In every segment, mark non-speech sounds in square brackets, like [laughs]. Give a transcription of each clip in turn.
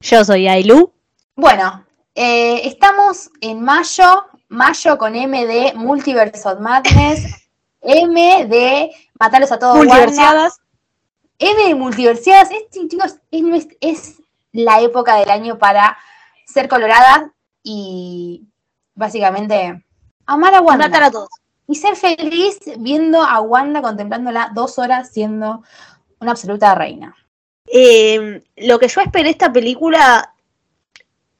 Yo soy Ailu. Bueno, eh, estamos en mayo, mayo con M de Multiverse of Madness, M de Matarlos a todos. Multiversiadas. M de Multiversiadas. Este, chicos, es, es la época del año para ser coloradas y básicamente amar a Wanda. Matar a todos. Y ser feliz viendo a Wanda contemplándola dos horas siendo una absoluta reina. Eh, lo que yo esperé esta película,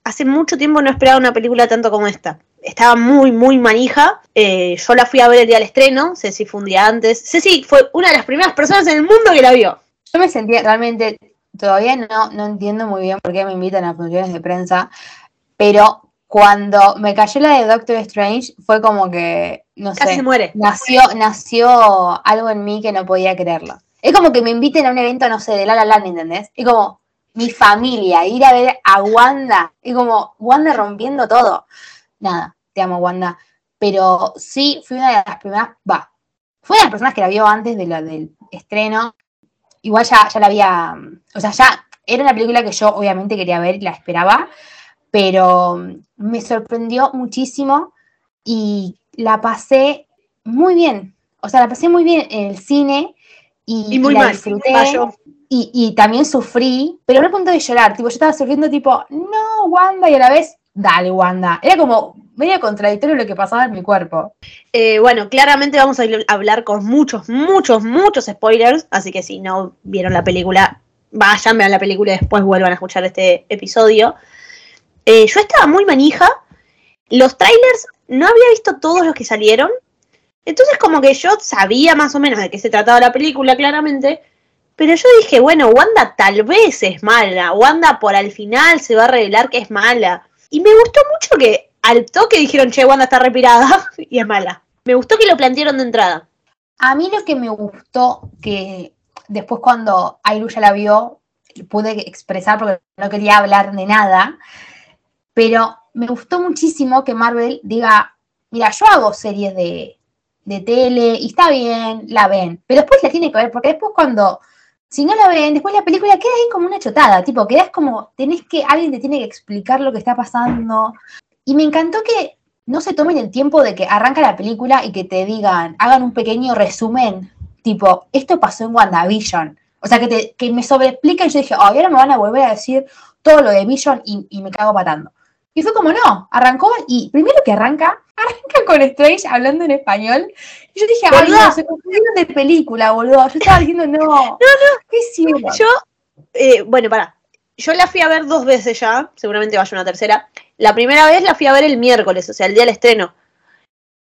hace mucho tiempo no esperaba una película tanto como esta. Estaba muy, muy manija. Eh, yo la fui a ver el día del estreno. Ceci fue un día antes. Ceci fue una de las primeras personas en el mundo que la vio. Yo me sentía realmente, todavía no, no entiendo muy bien por qué me invitan a funciones de prensa, pero cuando me cayó la de Doctor Strange fue como que, no Casi sé, se muere. nació, nació algo en mí que no podía creerlo. Es como que me inviten a un evento, no sé, de La La Land, ¿entendés? Es como mi familia, ir a ver a Wanda, es como Wanda rompiendo todo. Nada, te amo Wanda. Pero sí, fui una de las primeras, va, fue una de las personas que la vio antes de la, del estreno. Igual ya, ya la había, o sea, ya era una película que yo obviamente quería ver y la esperaba, pero me sorprendió muchísimo y la pasé muy bien. O sea, la pasé muy bien en el cine y, Y muy la mal. disfruté. Y, y también sufrí, pero no al punto de llorar. Tipo, yo estaba sufriendo, tipo, no, Wanda, y a la vez, dale, Wanda. Era como medio contradictorio lo que pasaba en mi cuerpo. Eh, bueno, claramente vamos a hablar con muchos, muchos, muchos spoilers. Así que si no vieron la película, vayan, vean la película y después vuelvan a escuchar este episodio. Eh, yo estaba muy manija. Los trailers no había visto todos los que salieron. Entonces, como que yo sabía más o menos de qué se trataba la película, claramente. Pero yo dije, bueno, Wanda tal vez es mala. Wanda por al final se va a revelar que es mala. Y me gustó mucho que al toque dijeron, che, Wanda está repirada [laughs] y es mala. Me gustó que lo plantearon de entrada. A mí lo que me gustó, que después cuando Ailu ya la vio, pude expresar porque no quería hablar de nada, pero me gustó muchísimo que Marvel diga, mira, yo hago series de, de tele y está bien, la ven, pero después la tiene que ver, porque después cuando, si no la ven, después la película queda ahí como una chotada, tipo, quedas como, tenés que, alguien te tiene que explicar lo que está pasando. Y me encantó que no se tomen el tiempo de que arranca la película y que te digan, hagan un pequeño resumen, tipo, esto pasó en WandaVision. O sea, que, te, que me sobreexplican y yo dije, oh, ahora me van a volver a decir todo lo de Vision y, y me cago patando. Y fue como, no, arrancó y primero que arranca, [laughs] arranca con Strange hablando en español. Y yo dije, ay, no, se confundieron de película, boludo. Yo estaba diciendo, no, [laughs] no, no, ¿qué hicieron? Yo, eh, bueno, pará. Yo la fui a ver dos veces ya, seguramente vaya una tercera. La primera vez la fui a ver el miércoles, o sea, el día del estreno.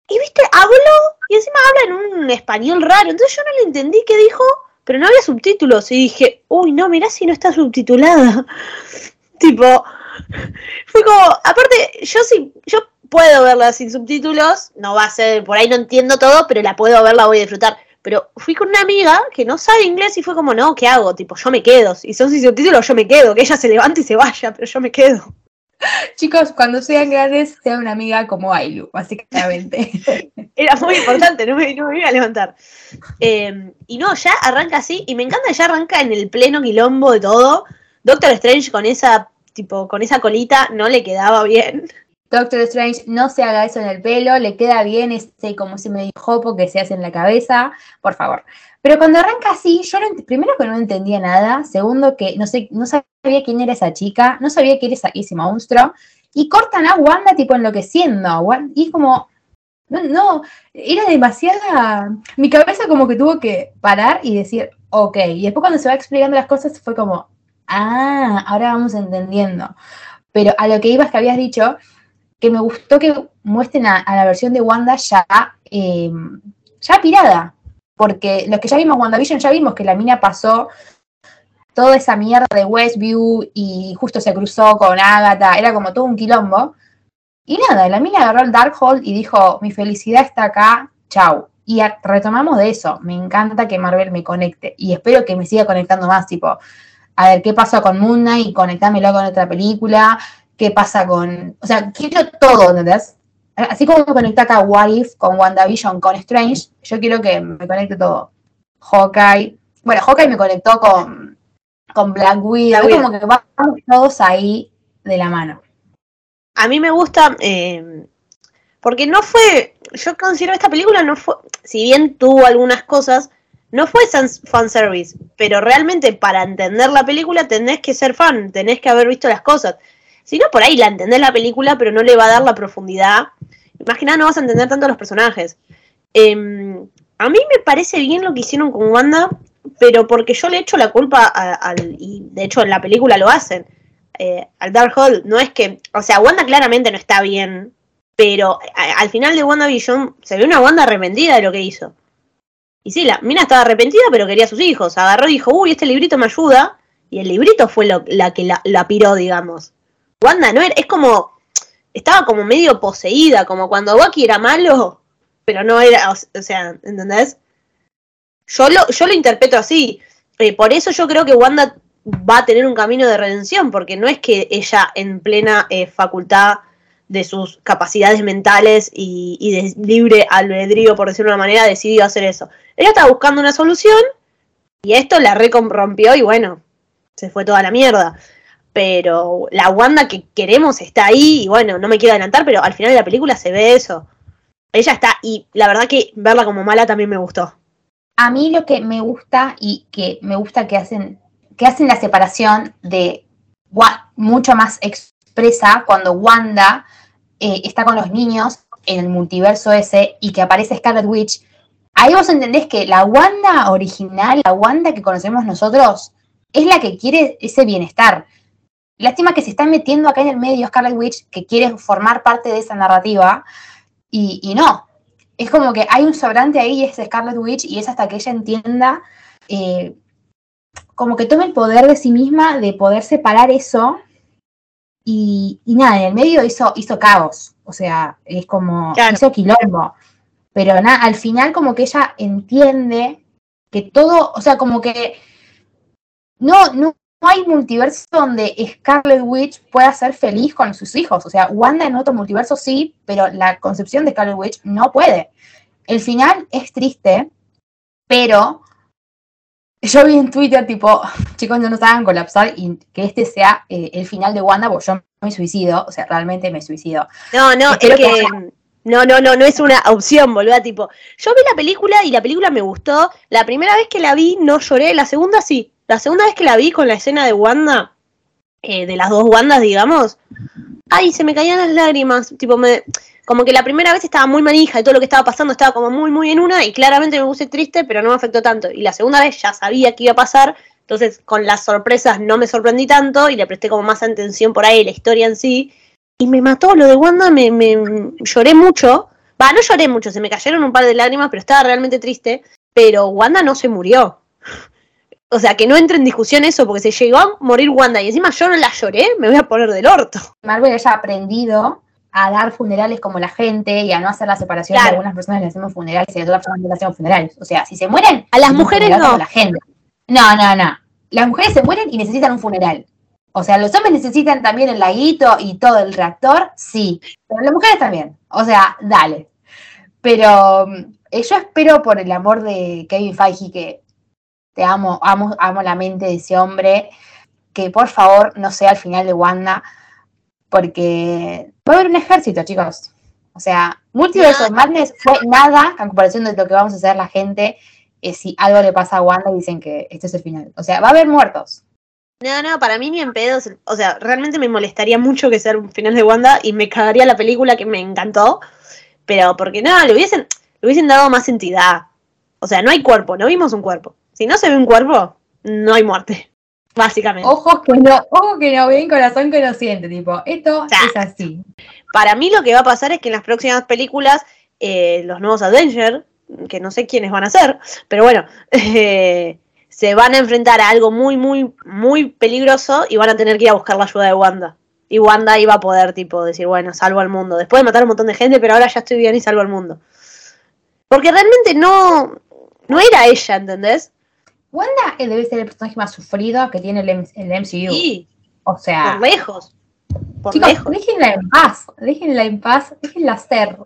Y viste, habló y encima habla en un español raro. Entonces yo no le entendí qué dijo, pero no había subtítulos. Y dije, uy, no, mirá si no está subtitulada. [laughs] tipo, [laughs] fue como, aparte, yo sí, yo puedo verla sin subtítulos, no va a ser, por ahí no entiendo todo, pero la puedo ver, la voy a disfrutar. Pero fui con una amiga que no sabe inglés y fue como, no, ¿qué hago? Tipo, yo me quedo. Y son sin subtítulos, yo me quedo. Que ella se levante y se vaya, pero yo me quedo. [laughs] Chicos, cuando sean grandes, sean una amiga como Ailu, básicamente. [laughs] Era muy importante, no me, no me iba a levantar. Eh, y no, ya arranca así, y me encanta, ya arranca en el pleno quilombo de todo. Doctor Strange con esa, tipo, con esa colita no le quedaba bien. Doctor Strange, no se haga eso en el pelo, le queda bien ese como se me dijo porque se hace en la cabeza, por favor. Pero cuando arranca así, yo no primero que no entendía nada, segundo que no sé, no sabía quién era esa chica, no sabía quién era ese monstruo, y cortan a Wanda tipo enloqueciendo, y es como, no, no, era demasiada, mi cabeza como que tuvo que parar y decir, ok, y después cuando se va explicando las cosas fue como, ah, ahora vamos entendiendo. Pero a lo que ibas que habías dicho, que me gustó que muestren a, la versión de Wanda ya, eh, ya pirada. Porque los que ya vimos WandaVision, ya vimos que la mina pasó toda esa mierda de Westview y justo se cruzó con Agatha, era como todo un quilombo. Y nada, la mina agarró el Darkhold y dijo, mi felicidad está acá, chau. Y retomamos de eso. Me encanta que Marvel me conecte y espero que me siga conectando más, tipo, a ver qué pasó con Moon Knight y conectármelo con otra película, qué pasa con. O sea, quiero todo, ¿entendés? Así como me conecta acá What If con WandaVision, con Strange, yo quiero que me conecte todo. Hawkeye. Bueno, Hawkeye me conectó con, con Black Widow. Black Widow. como que vamos todos ahí de la mano. A mí me gusta, eh, porque no fue, yo considero esta película no fue, si bien tuvo algunas cosas, no fue fanservice, pero realmente para entender la película tenés que ser fan, tenés que haber visto las cosas. Si no, por ahí la entendés la película, pero no le va a dar la profundidad. Nada no vas a entender tanto a los personajes. Em, a mí me parece bien lo que hicieron con Wanda, pero porque yo le echo la culpa al, y de hecho en la película lo hacen, eh, al Darkhold. No es que, o sea, Wanda claramente no está bien, pero al final de WandaVision se ve una Wanda arrepentida de lo que hizo. Y sí, la mina estaba arrepentida, pero quería a sus hijos. Agarró y dijo, uy, este librito me ayuda. Y el librito fue lo, la que la, la piró, digamos. Wanda no era, es como, estaba como medio poseída, como cuando Bucky era malo, pero no era, o, sea, ¿entendés? Yo lo, yo lo interpreto así. Eh, por eso yo creo que Wanda va a tener un camino de redención, porque no es que ella en plena eh, facultad de sus capacidades mentales y, de libre albedrío, por decirlo de una manera, decidió hacer eso. Ella estaba buscando una solución y esto la recomprompió y bueno, se fue toda la mierda. Pero la Wanda que queremos está ahí y bueno, no me quiero adelantar, pero al final de la película se ve eso. Ella está y la verdad que verla como mala también me gustó. A mí lo que me gusta y que me gusta que hacen, que hacen la separación de mucho más expresa cuando Wanda eh, está con los niños en el multiverso ese y que aparece Scarlet Witch. Ahí vos entendés que la Wanda original, la Wanda que conocemos nosotros, es la que quiere ese bienestar. Lástima que se está metiendo acá en el medio Scarlet Witch, que quiere formar parte de esa narrativa, y, y no. Es como que hay un sobrante ahí, y es Scarlet Witch, y es hasta que ella entienda, eh, como que tome el poder de sí misma de poder separar eso. Y, y nada, en el medio hizo, hizo caos. O sea, es como, Claro. hizo quilombo. Pero nada, al final como que ella entiende que todo, o sea, como que no, no, no hay multiverso donde Scarlet Witch pueda ser feliz con sus hijos. O sea, Wanda en otro multiverso sí, pero la concepción de Scarlet Witch no puede. El final es triste, pero yo vi en Twitter tipo, chicos, no nos hagan colapsar y que este sea eh, el final de Wanda, porque yo me suicido, o sea, realmente me suicido. No, no, Espero es que que. No, no, no, no es una opción, boluda, tipo. Yo vi la película y la película me gustó. La primera vez que la vi no lloré, la segunda sí. La segunda vez que la vi con la escena de Wanda, eh, de las dos Wandas, digamos, ay, se me caían las lágrimas. Tipo, me, como que la primera vez estaba muy manija y todo lo que estaba pasando estaba como muy, muy en una y claramente me puse triste, pero no me afectó tanto. Y la segunda vez ya sabía que iba a pasar, entonces con las sorpresas no me sorprendí tanto y le presté como más atención por ahí la historia en sí. Y me mató lo de Wanda, me, me lloré mucho. Va, no lloré mucho, se me cayeron un par de lágrimas, pero estaba realmente triste. Pero Wanda no se murió. O sea, que no entre en discusión eso, porque se llegó a morir Wanda y encima yo no la lloré, me voy a poner del orto. Marvel haya aprendido a dar funerales como la gente y a no hacer la separación Claro. de algunas personas le hacemos funerales y a otras personas no le hacemos funerales. O sea, si se mueren, A las mujeres no. como la gente. No, no, no. Las mujeres se mueren y necesitan un funeral. O sea, los hombres necesitan también el laguito y todo el reactor, sí. Pero las mujeres también. O sea, dale. Pero mm, eh, yo espero por el amor de Kevin Feige que te amo, amo, amo la mente de ese hombre, que por favor no sea el final de Wanda, porque va a haber un ejército, chicos. O sea, Multiverse of Madness fue nada en comparación de lo que vamos a hacer la gente eh, si algo le pasa a Wanda, dicen que este es el final. O sea, va a haber muertos. No, no, para mí ni en pedos. O sea, realmente me molestaría mucho que sea un final de Wanda y me cagaría la película que me encantó. Pero porque no, le hubiesen, le hubiesen dado más entidad. O sea, no hay cuerpo, no vimos un cuerpo. Si no se ve un cuerpo, no hay muerte. Básicamente. Ojos que no, ojos que no ven, corazón que no siente, tipo, esto Ya. es así. Para mí lo que va a pasar es que en las próximas películas, eh, los nuevos Avengers, que no sé quiénes van a ser, pero bueno, eh, [laughs] se van a enfrentar a algo muy, muy, muy peligroso y van a tener que ir a buscar la ayuda de Wanda. Y Wanda iba a poder, tipo, decir, bueno, salvo al mundo. Después de matar a un montón de gente, pero ahora ya estoy bien y salvo al mundo. Porque realmente no, no era ella, ¿entendés? Wanda eh, debe ser el personaje más sufrido que tiene el, MCU. Sí, O sea, por lejos. Por chicos, lejos. déjenla en paz, déjenla en paz, déjenla ser.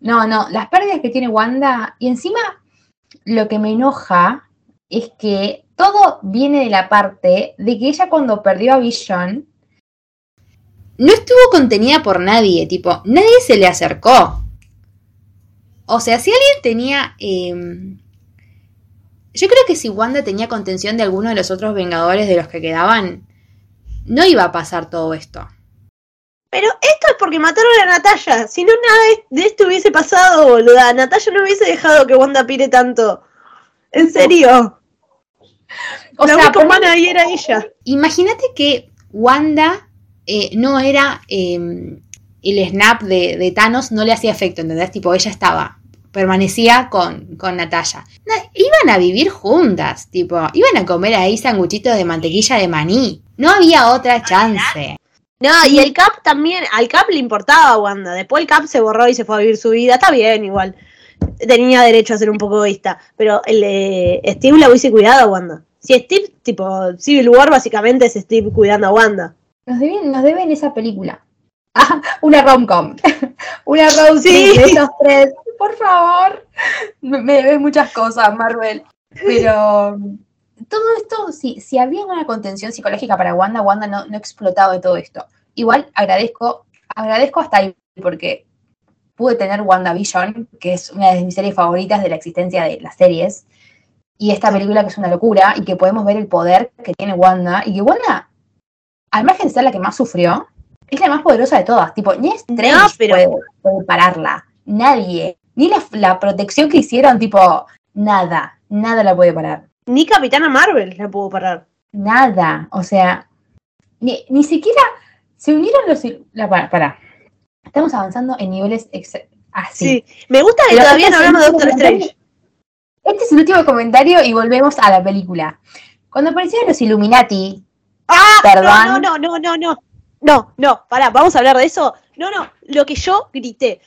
No, no, las pérdidas que tiene Wanda, y encima lo que me enoja es que todo viene de la parte de que ella cuando perdió a Vision no estuvo contenida por nadie, tipo, nadie se le acercó. O sea, si alguien tenía... eh, yo creo que si Wanda tenía contención de alguno de los otros Vengadores de los que quedaban, no iba a pasar todo esto. Pero esto es porque mataron a Natalia. Si no, nada de- esto hubiese pasado, boluda. Natalia no hubiese dejado que Wanda pire tanto. En serio. O la sea, única humana ahí era ella. Imagínate que Wanda eh, no era eh, el snap de, de Thanos, no le hacía efecto, ¿entendés? Tipo, ella estaba, permanecía con, con Natalia. Na- iban a vivir juntas, tipo, iban a comer ahí sanguchitos de mantequilla de maní. No había otra chance. No, y el Cap también. Al Cap le importaba a Wanda. Después el Cap se borró y se fue a vivir su vida. Está bien, igual. Tenía derecho a ser un poco egoísta. Pero el de Steve la hubiese cuidado a Wanda. Si Steve, tipo, Civil War básicamente es Steve cuidando a Wanda. Nos deben, nos deben esa película. Ah, [laughs] una rom-com. [laughs] una road Sí. de esos tres. Por favor. Me, deben muchas cosas, Marvel. Pero todo esto, si, si había una contención psicológica para Wanda, Wanda no, no explotaba de todo esto. Igual agradezco, agradezco hasta ahí, porque pude tener WandaVision, que es una de mis series favoritas de la existencia de las series, y esta película que es una locura, y que podemos ver el poder que tiene Wanda, y que Wanda, al margen de ser la que más sufrió, es la más poderosa de todas. Tipo, ni Strange No, pero- puede, puede pararla. Nadie. Ni la, la protección que hicieron, tipo, nada. Nada la puede parar. Ni Capitana Marvel la pudo parar. Nada. O sea, ni, ni siquiera se unieron los. La, para, para. Estamos avanzando en niveles así. Sí. Me gusta que Pero todavía no hablamos de Doctor Strange. Este es el último comentario y volvemos a la película. Cuando aparecieron los Illuminati, Ah, Perdón. no, no, no, no, no. No, no, pará, vamos a hablar de eso. No, no, lo que yo grité.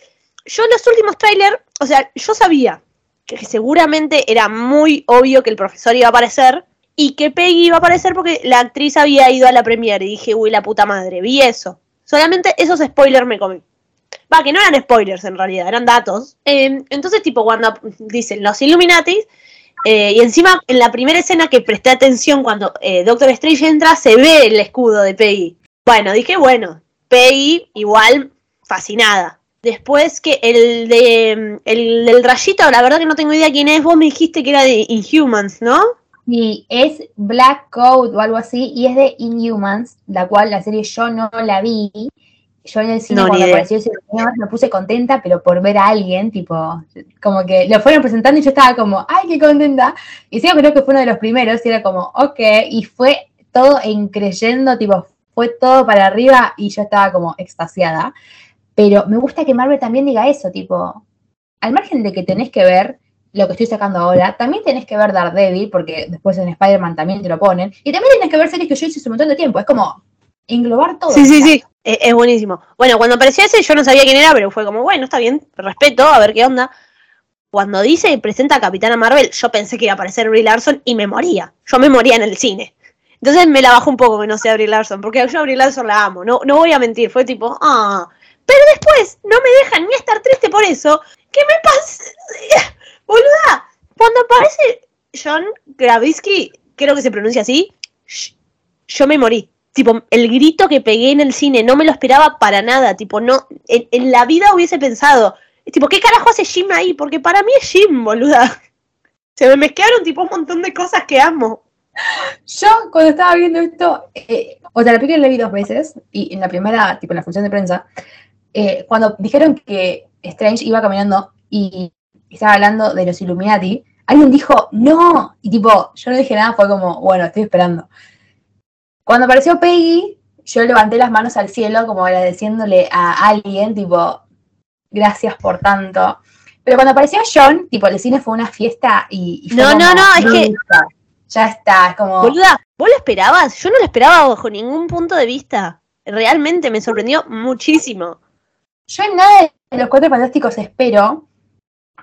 Yo en los últimos trailers, o sea, yo sabía que seguramente era muy obvio que el profesor iba a aparecer y que Peggy iba a aparecer porque la actriz había ido a la premiere y dije, uy, la puta madre, vi eso. Solamente esos spoilers me comí. Va, que no eran spoilers en realidad, eran datos. Eh, entonces, tipo, cuando dicen los Illuminati, eh, y encima en la primera escena que presté atención cuando eh, Doctor Strange entra, se ve el escudo de Peggy. Bueno, dije, bueno, Peggy igual fascinada. Después que el de el del rayito, la verdad que no tengo idea quién es, vos me dijiste que era de Inhumans, ¿no? y es Black Coat o algo así, y es de Inhumans, la cual la serie yo no la vi. Yo en el cine No, cuando apareció ese señor me puse contenta, pero por ver a alguien, tipo, como que lo fueron presentando y yo estaba como, ¡ay, qué contenta! Y sí, creo que fue uno de los primeros, y era como, ok, y fue todo en creyendo, tipo, fue todo para arriba y yo estaba como extasiada. Pero me gusta que Marvel también diga eso, tipo, al margen de que tenés que ver lo que estoy sacando ahora, también tenés que ver Daredevil, porque después en Spider-Man también te lo ponen, y también tenés que ver series que yo hice hace un montón de tiempo, es como englobar todo. Sí, sí, sí. Es, es buenísimo. Bueno, cuando apareció ese yo no sabía quién era, pero fue como, bueno, está bien, respeto, a ver qué onda. Cuando dice y presenta a Capitana Marvel, yo pensé que iba a aparecer Brie Larson y me moría. Yo me moría en el cine. Entonces me la bajó un poco que no sea Brie Larson, porque yo a Brie Larson la amo, no, no voy a mentir, fue tipo, ah. Pero después no me dejan ni estar triste por eso. ¿Qué me pasa? [laughs] Boluda, cuando aparece John Krasinski, creo que se pronuncia así, yo me morí. Tipo, el grito que pegué en el cine, no me lo esperaba para nada. Tipo, no, en, en la vida hubiese pensado, tipo, ¿qué carajo hace Jim ahí? Porque para mí es Jim, boluda. [laughs] Se me mezclaron tipo un montón de cosas que amo. Yo, cuando estaba viendo esto, eh, o sea, la película la vi dos veces, y en la primera, tipo en la función de prensa, eh, cuando dijeron que Strange iba caminando y estaba hablando de los Illuminati, alguien dijo, no, y tipo, yo no dije nada, fue como, bueno, estoy esperando. Cuando apareció Peggy, yo levanté las manos al cielo como agradeciéndole a alguien, tipo, gracias por tanto. Pero cuando apareció John, tipo, el cine fue una fiesta y... y No, no, no, es que- Ya está, es como... Boluda, ¿vos lo esperabas? Yo no lo esperaba bajo ningún punto de vista. Realmente me sorprendió muchísimo. Yo en nada de los Cuatro Fantásticos espero,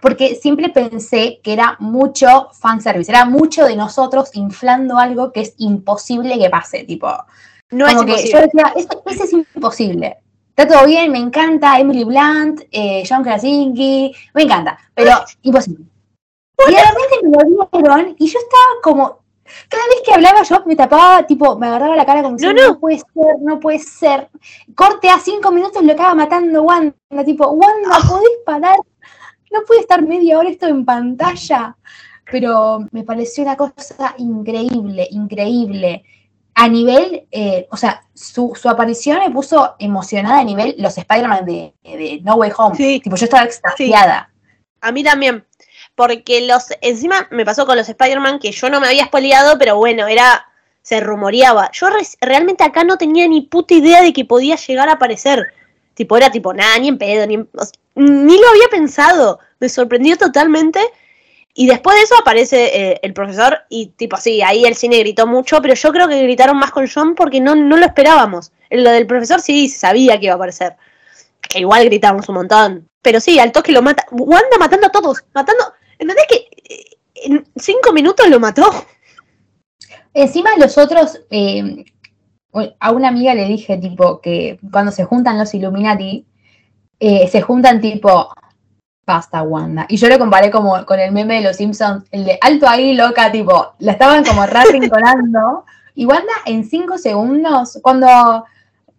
porque siempre pensé que era mucho fanservice, era mucho de nosotros inflando algo que es imposible que pase, tipo. No es que imposible. yo decía, eso, eso es imposible. Está todo bien, me encanta Emily Blunt, eh, John Krasinski, me encanta, pero imposible. Y de repente me lo dieron y yo estaba como, cada vez que hablaba yo me tapaba, tipo, me agarraba la cara como No, no. no puede ser, no puede ser. Corte a cinco minutos lo acaba matando Wanda, tipo, Wanda, [laughs] ¿podés parar? No puede estar media hora esto en pantalla. Pero me pareció una cosa increíble, increíble. A nivel, eh, o sea, su, su aparición me puso emocionada a nivel los Spider-Man de, de No Way Home. Sí. Tipo, yo estaba extasiada. A mí también. Porque los. Encima me pasó con los Spider-Man que yo no me había spoileado, pero bueno, era. Se rumoreaba. Yo re- realmente acá no tenía ni puta idea de que podía llegar a aparecer. Tipo, era tipo, nada, ni en pedo, ni en- ni lo había pensado. Me sorprendió totalmente. Y después de eso aparece eh, el profesor y tipo así, ahí el cine gritó mucho, pero yo creo que gritaron más con John porque no, no lo esperábamos. En Lo del profesor sí sabía que iba a aparecer. Que igual gritamos un montón. Pero sí, al toque lo mata. Wanda matando a todos. Matando. ¿Entendés que eh, en cinco minutos lo mató? Encima los otros, eh, a una amiga le dije tipo que cuando se juntan los Illuminati, eh, se juntan tipo, basta Wanda. Y yo lo comparé como con el meme de los Simpsons, el de alto ahí, loca, tipo, la estaban como arrinconando. y Wanda en cinco segundos, cuando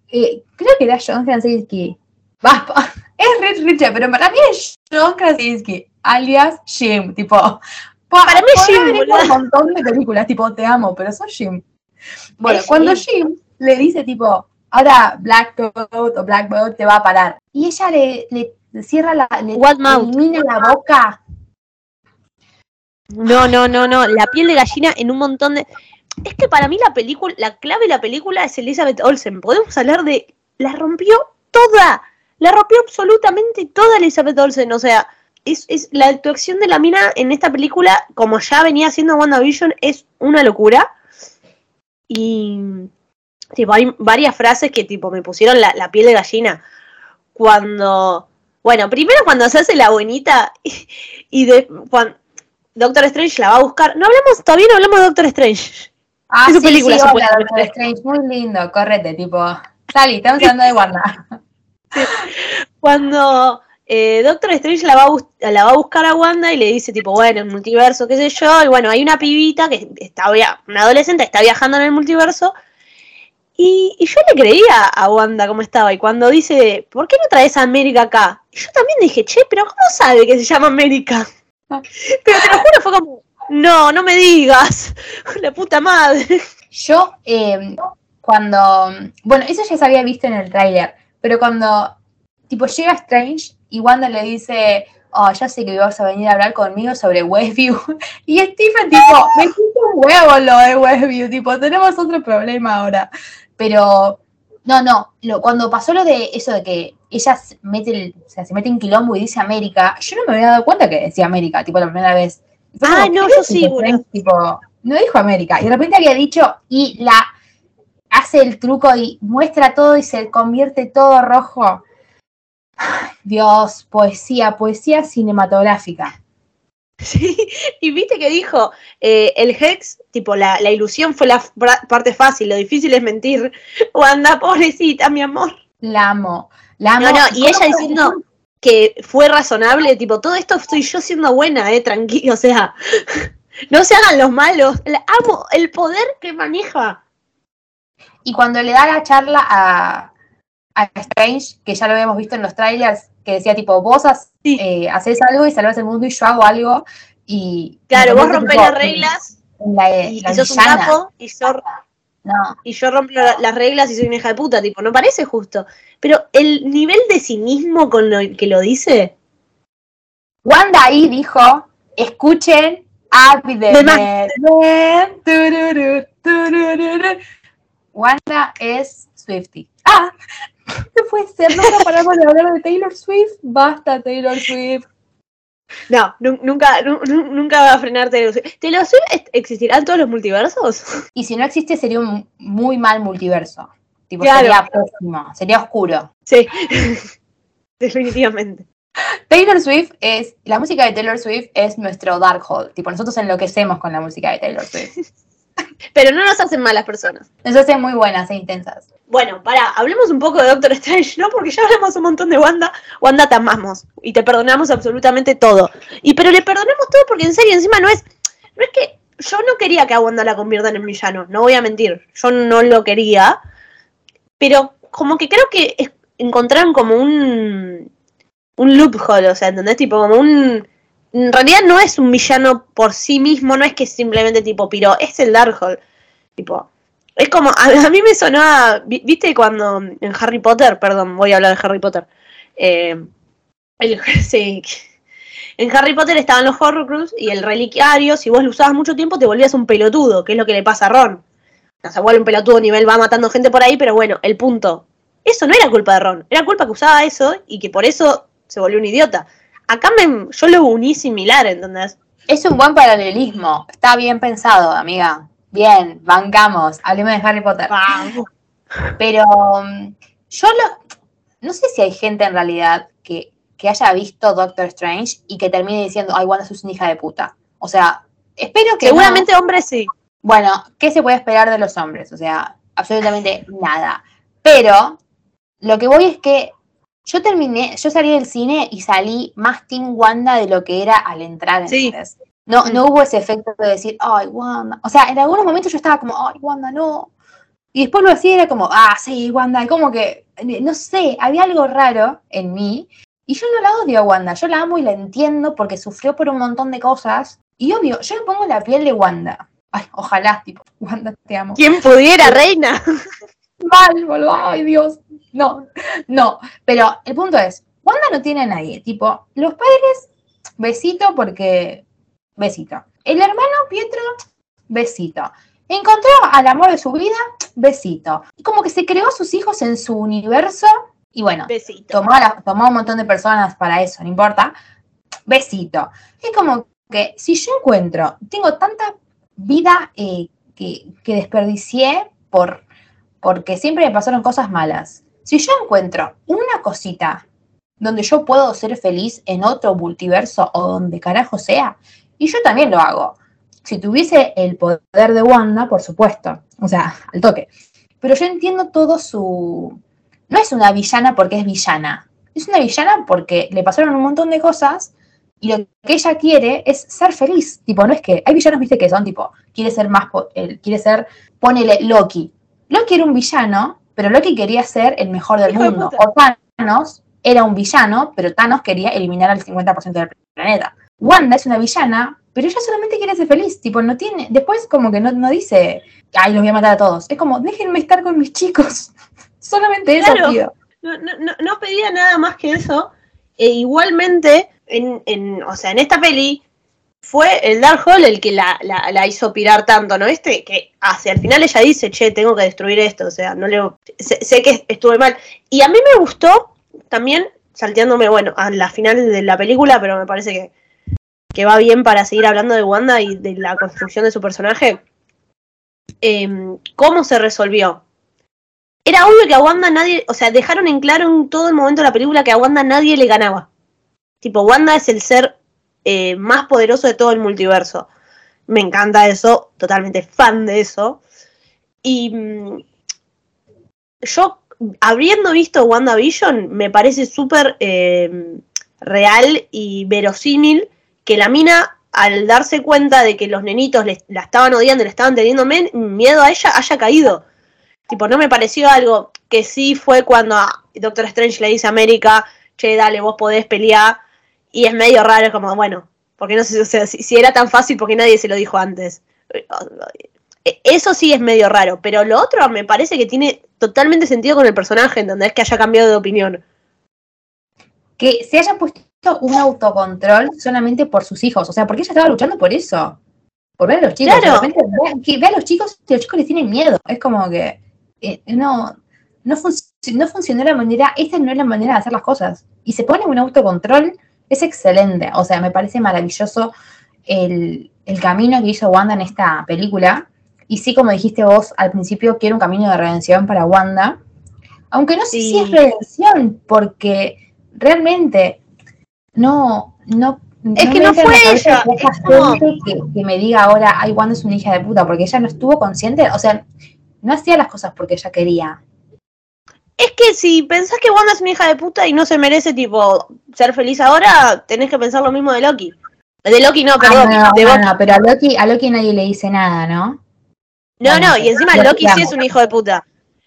creo que era John Krasinski, pa- [laughs] es Rich Richard, pero para mí es John Krasinski, alias Jim, tipo, Para mí Jim, un montón de películas, tipo, te amo, pero sos Jim. Bueno, Es cuando Jim. Le dice, tipo, ahora Black Bolt o Black Bolt te va a parar, y ella le, le cierra la, le What mouth? elimina la boca, No, no, no, no. La piel de gallina en un montón de. Es que para mí la película, la clave de la película es Elizabeth Olsen. Podemos hablar de. La rompió toda. La rompió absolutamente toda Elizabeth Olsen. O sea, es, es la actuación de la mina en esta película, como ya venía haciendo WandaVision, es una locura. Y. Tipo, hay varias frases que tipo me pusieron la, la piel de gallina. Cuando. Bueno, primero cuando se hace la buenita y, y de, cuando Doctor Strange la va a buscar. No hablamos, todavía no hablamos de Doctor Strange. Ah, Es su sí, película, sí, hola. Doctor Strange, muy lindo, correte, tipo, salí, estamos hablando de Wanda. [laughs] Cuando eh, Doctor Strange la va, a bus- la va a buscar a Wanda y le dice, tipo, bueno, el multiverso, qué sé yo. Y bueno, hay una pibita que está, una adolescente está viajando en el multiverso. Y, y yo le creía a Wanda cómo estaba. Y cuando dice, ¿por qué no traes a América acá? Y yo también dije, che, pero ¿cómo sabe que se llama América? Pero te lo juro, fue como, no, no me digas. [laughs] La puta madre. Yo, eh, cuando, bueno, eso ya se había visto en el tráiler, pero cuando, tipo, llega Strange y Wanda le dice, oh, ya sé que ibas a venir a hablar conmigo sobre Westview, [laughs] y Stephen, tipo, me quita un huevo lo de Westview, tipo, tenemos otro problema ahora, pero, no, no, lo, cuando pasó lo de eso de que ella se mete, el- o sea, se mete en quilombo y dice América, yo no me había dado cuenta que decía América, tipo, la primera vez. Fue Ah, como, no, ¿qué yo sí, boludo. Tipo, no dijo América. Y de repente había dicho, y la hace el truco y muestra todo y se convierte todo rojo. Dios, poesía, poesía cinematográfica. Sí, y viste que dijo, eh, el Hex, tipo, la, la ilusión fue la parte fácil, lo difícil es mentir. [laughs] Wanda, pobrecita, mi amor. La amo. La amo. No, no, y ¿Cómo ella diciendo que fue razonable, tipo, todo esto estoy yo siendo buena, eh, tranquilo, [laughs] o sea, [laughs] no se hagan los malos. La amo el poder que maneja. Y cuando le da la charla a, a Strange, que ya lo habíamos visto en los trailers, que decía tipo, vos Sí. eh, haces algo y salvas el mundo y yo hago algo, Y Claro, vos rompés las reglas la, y, sos un capo y yo, No, y yo rompo la- las reglas y soy una hija de puta, tipo, no parece justo. Pero el nivel de cinismo con lo que lo dice, Wanda ahí dijo, escuchen a. Wanda es Swifty. Ah, no puede ser, nunca paramos de hablar de Taylor Swift. Basta, Taylor Swift. no, nu- nunca, nu- nu- nunca va a frenar Taylor Swift. ¿Taylor Swift ex- existirá en todos los multiversos? Y si no existe, sería un muy mal multiverso. Tipo, Claro. sería pésimo, sería oscuro. Sí, [laughs] definitivamente. Taylor Swift es, la música de Taylor Swift es nuestro dark hole. Tipo, nosotros enloquecemos con la música de Taylor Swift. [laughs] Pero no nos hacen malas personas. Nos hacen muy buenas e intensas. Bueno, pará, hablemos un poco de Doctor Strange, ¿no? Porque ya hablamos un montón de Wanda. Wanda te amamos y te perdonamos absolutamente todo. Y pero le perdonamos todo porque en serio, encima no es. No es que. Yo no quería que a Wanda la conviertan en villano, no voy a mentir. Yo no lo quería. Pero como que creo que encontraron como un. Un loophole, o sea, ¿entendés? Tipo, como un. En realidad no es un villano por sí mismo, no es que simplemente tipo piro, es el Darkhold. Tipo, es como, a, mí me sonaba, vi- viste cuando en Harry Potter, perdón, voy a hablar de Harry Potter. eh, el- [laughs] sí, en Harry Potter estaban los Horcrux y el reliquiario, si vos lo usabas mucho tiempo te volvías un pelotudo, que es lo que le pasa a Ron. O sea, vuelve un pelotudo nivel, va matando gente por ahí, pero bueno, el punto. Eso no era culpa de Ron, era culpa que usaba eso y que por eso se volvió un idiota. Acá me, yo lo uní similar, ¿entendés? Es un buen paralelismo. Está bien pensado, amiga. Bien, bancamos. Hablemos de Harry Potter. Pero um, yo lo. No sé si hay gente en realidad que, que haya visto Doctor Strange y que termine diciendo, ay, Wanda es una hija de puta. O sea, espero que. no. Seguramente hombres sí. Bueno, ¿qué se puede esperar de los hombres? O sea, absolutamente nada. Pero lo que voy es que yo terminé, yo salí del cine y salí más Team Wanda de lo que era al entrar. Sí. ¿entendés? No, Mm. no hubo ese efecto de decir, ay, Wanda. O sea, en algunos momentos yo estaba como, ay, Wanda, no. Y después lo hacía era como, ah, sí, Wanda. Como que, no sé, había algo raro en mí. Y yo no la odio a Wanda, yo la amo y la entiendo porque sufrió por un montón de cosas. Y obvio, yo me pongo la piel de Wanda. Ay, ojalá, tipo, [laughs] Wanda, te amo. ¿Quién pudiera, reina? [laughs] Mal, boludo, ay Dios. No, no. Pero el punto es, Wanda no tiene a nadie. Tipo, los padres, besito porque, besito. El hermano Pietro, besito. Encontró al amor de su vida, besito. Y como que se creó a sus hijos en su universo. Y bueno, Besito. tomó, a la- tomó a un montón de personas para eso, no importa. Besito. Es como que si yo encuentro, tengo tanta vida eh, que, que desperdicié por, porque siempre me pasaron cosas malas. Si yo encuentro una cosita donde yo puedo ser feliz en otro multiverso o donde carajo sea, y yo también lo hago. Si tuviese el poder de Wanda, por supuesto, o sea, al toque. Pero yo entiendo todo su, no es una villana porque es villana. Es una villana porque le pasaron un montón de cosas y lo que ella quiere es ser feliz. Tipo, no es que. Hay villanos, viste, que son tipo, quiere ser más. quiere ser. Ponele Loki. Loki era un villano, pero Loki quería ser el mejor del Hijo mundo. O Thanos era un villano, pero Thanos quería eliminar al 50% del planeta. Wanda es una villana, pero ella solamente quiere ser feliz. Tipo, no tiene. Después, como que no, no dice. Ay, los voy a matar a todos. Es como, déjenme estar con mis chicos. [laughs] Solamente eso Claro. pido. No, no, no- no pedía nada más que eso. E igualmente, en, en- o sea, en esta peli fue el Darkhold el que la, la- la hizo pirar tanto, ¿no? Este, que hacia el final ella dice, che, tengo que destruir esto, o sea, no le sé, sé que estuve mal. Y a mí me gustó también, salteándome, bueno, a la final de la película, pero me parece que, que va bien para seguir hablando de Wanda y de la construcción de su personaje. em, ¿Cómo se resolvió? Era obvio que a Wanda nadie, o sea, dejaron en claro en todo el momento de la película que a Wanda nadie le ganaba. Tipo, Wanda es el ser eh, más poderoso de todo el multiverso. Me encanta eso, totalmente fan de eso. Y mm, yo, habiendo visto WandaVision, me parece súper eh, real y verosímil que la mina, al darse cuenta de que los nenitos la estaban odiando, le estaban teniendo miedo a ella, haya caído. Tipo, no me pareció algo que sí fue cuando a Doctor Strange le dice a América, che, dale, vos podés pelear. Y es medio raro, es como, bueno, Porque no sé, o sea, si, si era tan fácil, porque nadie se lo dijo antes. Eso sí es medio raro, pero lo otro me parece que tiene totalmente sentido con el personaje, ¿entendés? Que haya cambiado de opinión. Que se haya puesto un autocontrol solamente por sus hijos. O sea, porque ella estaba luchando por eso. Por ver a los chicos. Claro. De repente ve, que ve a los chicos y los chicos les tienen miedo. Es como que eh, no, no, func- no funcionó la manera, esta no es la manera de hacer las cosas. Y se pone un autocontrol, es excelente. O sea, me parece maravilloso el, el camino que hizo Wanda en esta película. Y sí, como dijiste vos al principio, quiero un camino de redención para Wanda. Aunque no sé Sí. si es redención, porque realmente no, no. Es que no fue ella, que haya es como- gente que, que me diga ahora, ay, Wanda es una hija de puta, porque ella no estuvo consciente, o sea, no hacía las cosas porque ella quería. Es que si pensás que Wanda es una hija de puta y no se merece, tipo, ser feliz ahora, tenés que pensar lo mismo de Loki. De Loki no, perdón, Ah, no, no, pero a Loki, a Loki nadie le dice nada, ¿no? No, Bueno, no, y encima Loki Loki sí es un hijo de puta.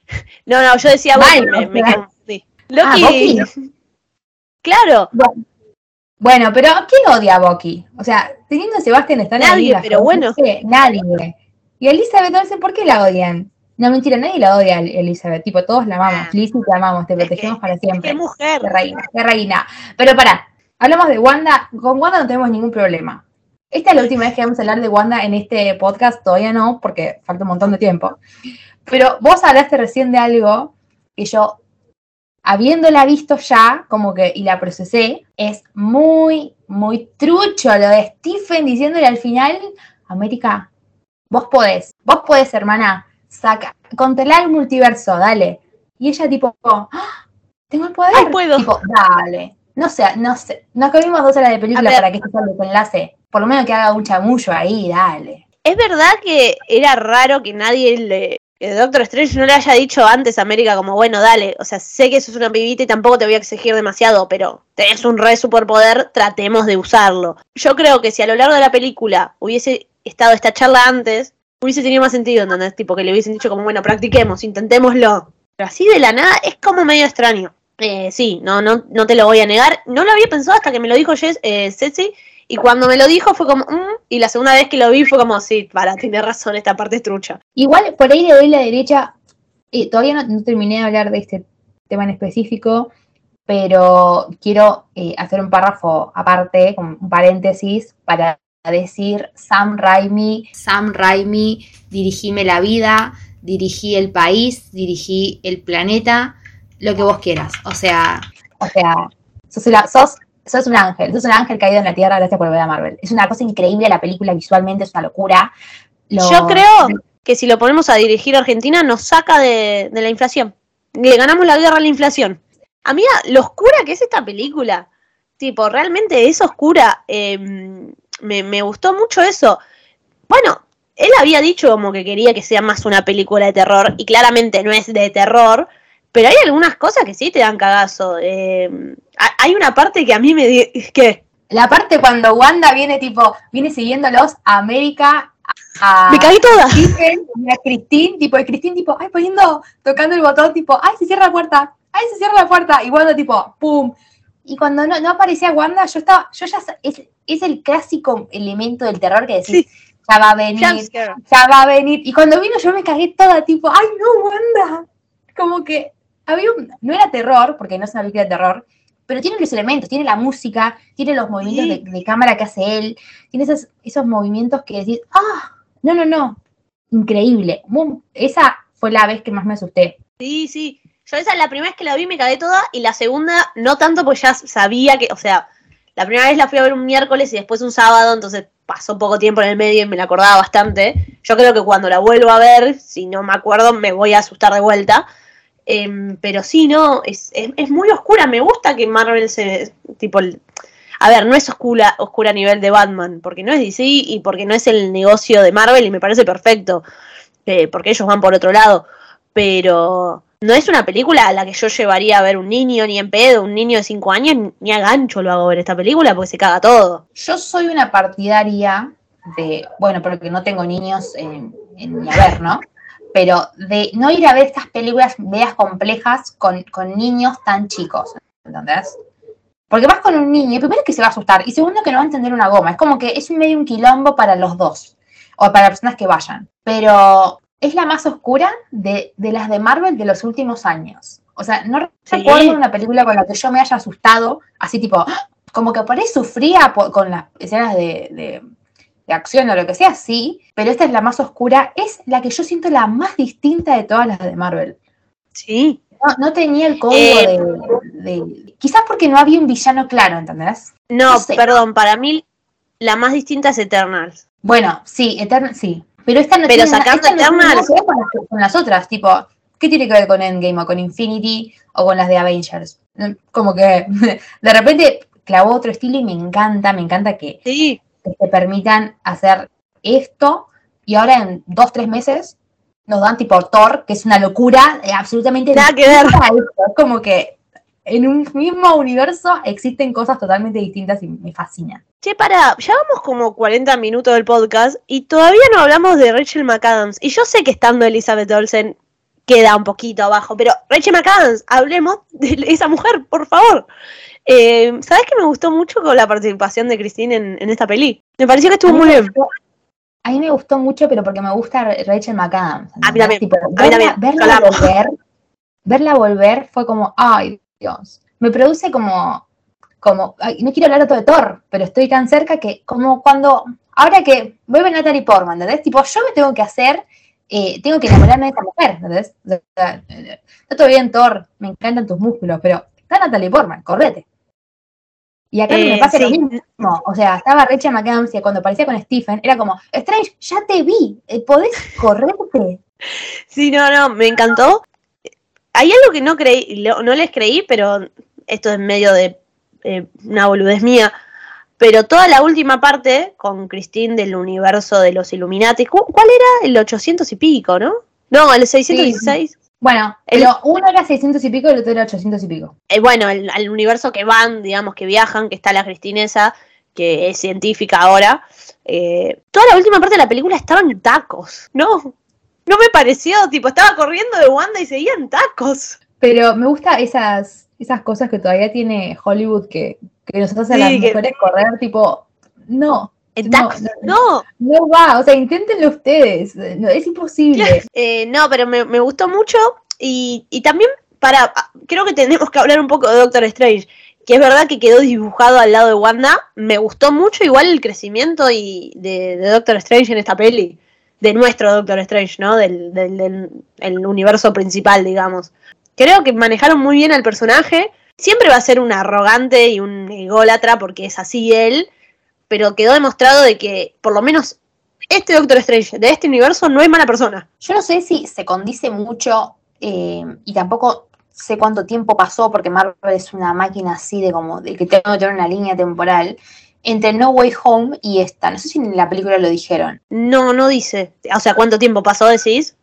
[laughs] No, no, yo decía Vale, Bucky, me, me confundí. Ah, Loki, [laughs] claro, Bueno, pero ¿quién odia a Bucky? O sea, teniendo a Sebastián Stan Nadie, pero bueno. Nadie. Y a Elizabeth, no sé por qué la odian. No, mentira, nadie la odia a Elizabeth. Tipo, todos la amamos. Ah. Lizzie, te amamos, te que- protegemos para siempre. qué mujer. Qué reina, qué reina. Pero pará, hablamos de Wanda. Con Wanda no tenemos ningún problema. Esta es la última vez que vamos a hablar de Wanda en este podcast. Todavía no, porque falta un montón de tiempo. Pero vos hablaste recién de algo que yo, habiéndola visto ya, como que, y la procesé, es muy, muy trucho lo de Stephen diciéndole al final, América, vos podés, vos podés, hermana, saca, controlar el multiverso, dale. Y ella tipo, ¡Ah! tengo el poder. Ay, puedo. Tipo, dale. No sé, no sé. Nos comimos dos horas de película para que esto sea el desenlace. Por lo menos que haga un chamullo ahí, dale. Es verdad que era raro que nadie le. Que Doctor Strange no le haya dicho antes a América como, bueno, dale, o sea, sé que sos una pibita y tampoco te voy a exigir demasiado, pero tenés un re superpoder, tratemos de usarlo. Yo creo que si a lo largo de la película hubiese estado esta charla antes, hubiese tenido más sentido, ¿entendés? Tipo que le hubiesen dicho como, bueno, practiquemos, intentémoslo. Pero así de la nada es como medio extraño. Eh, sí, no, no, no te lo voy a negar. No lo había pensado hasta que me lo dijo Jess, eh, Ceci, y cuando me lo dijo fue como, "Mm", y la segunda vez que lo vi fue como, sí, para, tiene razón, esta parte es trucha. Igual por ahí le doy la derecha. eh, todavía no, no terminé de hablar de este tema en específico, pero quiero eh, hacer un párrafo aparte, un paréntesis, para decir Sam Raimi. Sam Raimi, dirigime la vida, dirigí el país, dirigí el planeta, lo que vos quieras. O sea, o sea, sos, una- sos, sos un ángel, sos un ángel caído en la tierra gracias por ver a Marvel. Es una cosa increíble la película visualmente, es una locura. Lo- Yo creo que si lo ponemos a dirigir a Argentina nos saca de, de la inflación. Le ganamos la guerra a la inflación. Amiga, lo oscura que es esta película. Tipo, realmente es oscura. Eh, me, me gustó mucho eso. Bueno, él había dicho como que quería que sea más una película de terror y claramente no es de terror, pero hay algunas cosas que sí te dan cagazo. Eh, ha- hay una parte que a mí me... que La parte cuando Wanda viene tipo, viene siguiéndolos a América, a me caí toda. A Christine, tipo, y Christine tipo, ay, poniendo, tocando el botón, tipo, ay, se cierra la puerta, ay, se cierra la puerta, y Wanda tipo, pum. Y cuando no, no aparecía Wanda, yo estaba, yo ya, es, es el clásico elemento del terror que decís, ya va a venir, ya va a venir. Y cuando vino yo me cagué toda, tipo, ay, no, Wanda. Como que había un, no era terror, porque no es una película de terror, pero tiene los elementos, tiene la música, tiene los movimientos Sí. de, de cámara que hace él, tiene esos, esos movimientos que decís, ah, no, no, no, increíble. Esa fue la vez que más me asusté. Sí, sí. Yo esa la primera vez que la vi me cagué toda y la segunda no tanto porque ya sabía que, o sea, la primera vez la fui a ver un miércoles y después un sábado, entonces pasó poco tiempo en el medio y me la acordaba bastante. Yo creo que cuando la vuelvo a ver, si no me acuerdo, me voy a asustar de vuelta. Em, pero sí, no, es, es, muy oscura. Me gusta que Marvel se. Tipo. a ver, no es oscura, oscura a nivel de Batman, porque no es DC y porque no es el negocio de Marvel y me parece perfecto, eh, porque ellos van por otro lado. Pero no es una película a la que yo llevaría a ver un niño, ni en pedo, un niño de 5 años, ni a gancho lo hago ver esta película porque se caga todo. Yo soy una partidaria de, bueno, porque no tengo niños en, ni a ver, ¿no? Pero de no ir a ver estas películas medias complejas con, niños tan chicos, ¿entendés? Porque vas con un niño, primero que se va a asustar, y segundo que no va a entender una goma. Es como que es medio un quilombo para los dos, o para personas que vayan. Pero es la más oscura de, de las de Marvel de los últimos años. O sea, no Sí. recuerdo una película con la que yo me haya asustado, así tipo, ¡ah! como que por ahí sufría con las escenas de, de- de acción o lo que sea, sí, pero esta es la más oscura, es la que yo siento la más distinta de todas las de Marvel. Sí. No, no tenía el código Eh, de, Quizás porque no había un villano claro, ¿entendés? No, No sé. perdón, para mí la más distinta es Eternals. Bueno, sí, Eternal, sí. Pero esta no Pero tiene, na- sacando esta no tiene nada que ver con las, otras, tipo, ¿qué tiene que ver con Endgame o con Infinity o con las de Avengers? No, Como que [laughs] de repente clavó otro estilo y me encanta, me encanta que, Sí. que te permitan hacer esto y ahora en dos, tres meses nos dan tipo Thor, que es una locura eh, absolutamente Nada que ver. Es como que en un mismo universo existen cosas totalmente distintas y me fascina. Che, para, llevamos como 40 minutos del podcast y todavía no hablamos de Rachel McAdams. Y yo sé que estando Elizabeth Olsen queda un poquito abajo, pero Rachel McAdams, hablemos de esa mujer, por favor. Eh, ¿Sabes que me gustó mucho con la participación de Christine en, en esta peli? Me pareció que estuvo muy bien. A mí me gustó mucho, pero porque me gusta Rachel McAdams. A mí también, Tipo, a mí verla, también, volver, verla volver fue como, ay, Dios. Me produce como, como, ay, no quiero hablar otro de Thor, pero estoy tan cerca que como cuando, ahora que vuelve Natalie Portman, ¿entendés? Tipo, yo me tengo que hacer, eh, tengo que enamorarme de esta mujer, ¿entendés? O sea, eh, está todo bien Thor, me encantan tus músculos, pero está Natalie Portman, correte. Y acá Eh, me pasa lo mismo. O sea, estaba Rachel McAdams y cuando aparecía con Stephen, era como, Strange, ya te vi, eh, podés correrte. Sí, no, no, me encantó. Hay algo que no creí, no les creí, pero esto es medio de eh, una boludez mía. Pero toda la última parte con Christine del universo de los Illuminati, ¿cu- ¿cuál era? El 800 y pico, ¿no? No, el 616. Bueno, El- pero uno era 600 y pico y el otro era 800 y pico. Eh, bueno, el, al universo que van, digamos, que viajan, que está la Christine esa, que es científica ahora. eh, toda la última parte de la película estaban en tacos, ¿no? No me pareció, tipo, estaba corriendo de Wanda y seguían tacos. Pero me gusta esas, esas cosas que todavía tiene Hollywood que, que nos a Sí, las que- mujeres correr, tipo, no, No, no, no. no va, o sea, inténtenlo ustedes, no, es imposible. [laughs] Eh, no, pero me, me gustó mucho y, y también para, ah, creo que tenemos que hablar un poco de Doctor Strange, que es verdad que quedó dibujado al lado de Wanda, me gustó mucho igual el crecimiento y de, de Doctor Strange en esta peli, de nuestro Doctor Strange, ¿no? Del, del, del- el universo principal, digamos. Creo que manejaron muy bien al personaje, siempre va a ser un arrogante y un ególatra porque es así él, pero quedó demostrado de que por lo menos este Doctor Strange de este universo no es mala persona. Yo no sé si se condice mucho eh, y tampoco sé cuánto tiempo pasó, porque Marvel es una máquina así de como de que tengo que tener una línea temporal entre No Way Home y esta. No sé si en la película lo dijeron. No, no dice. O sea, ¿cuánto tiempo pasó, decís?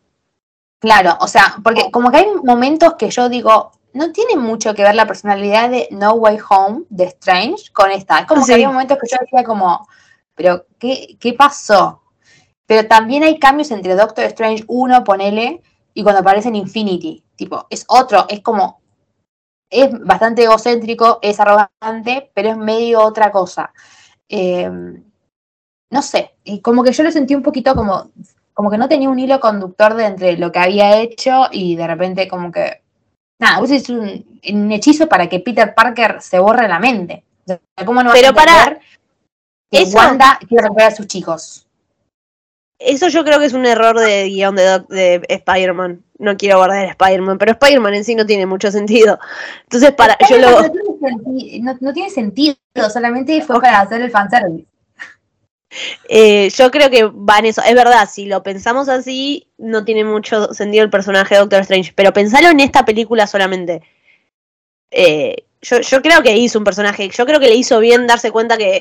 Claro, o sea, porque como que hay momentos que yo digo, no tiene mucho que ver la personalidad de No Way Home de Strange con esta. Es como Sí. que había momentos que yo decía como, pero ¿qué, qué pasó? Pero también hay cambios entre Doctor Strange 1, ponele, y cuando aparece en Infinity. Tipo, es otro, es como, es bastante egocéntrico, es arrogante, pero es medio otra cosa. Eh, no sé, y como que yo lo sentí un poquito como, como que no tenía un hilo conductor de entre lo que había hecho y de repente como que, nada, vos es un, un hechizo para que Peter Parker se borre la mente. O sea, ¿Cómo no vas Pero a para- que eso- Wanda quiere recuperar a sus chicos? Eso yo creo que es un error de guion de, de Spider-Man. No quiero guardar Spider-Man, pero Spider-Man en sí no tiene mucho sentido. Entonces, para, yo lo. no, tiene senti- no- no tiene sentido, solamente fue para hacer el fanservice. Eh, yo creo que va en eso. Es verdad, si lo pensamos así, no tiene mucho sentido el personaje de Doctor Strange. Pero pensalo en esta película solamente. Eh, yo, yo creo que hizo un personaje. Yo creo que le hizo bien darse cuenta que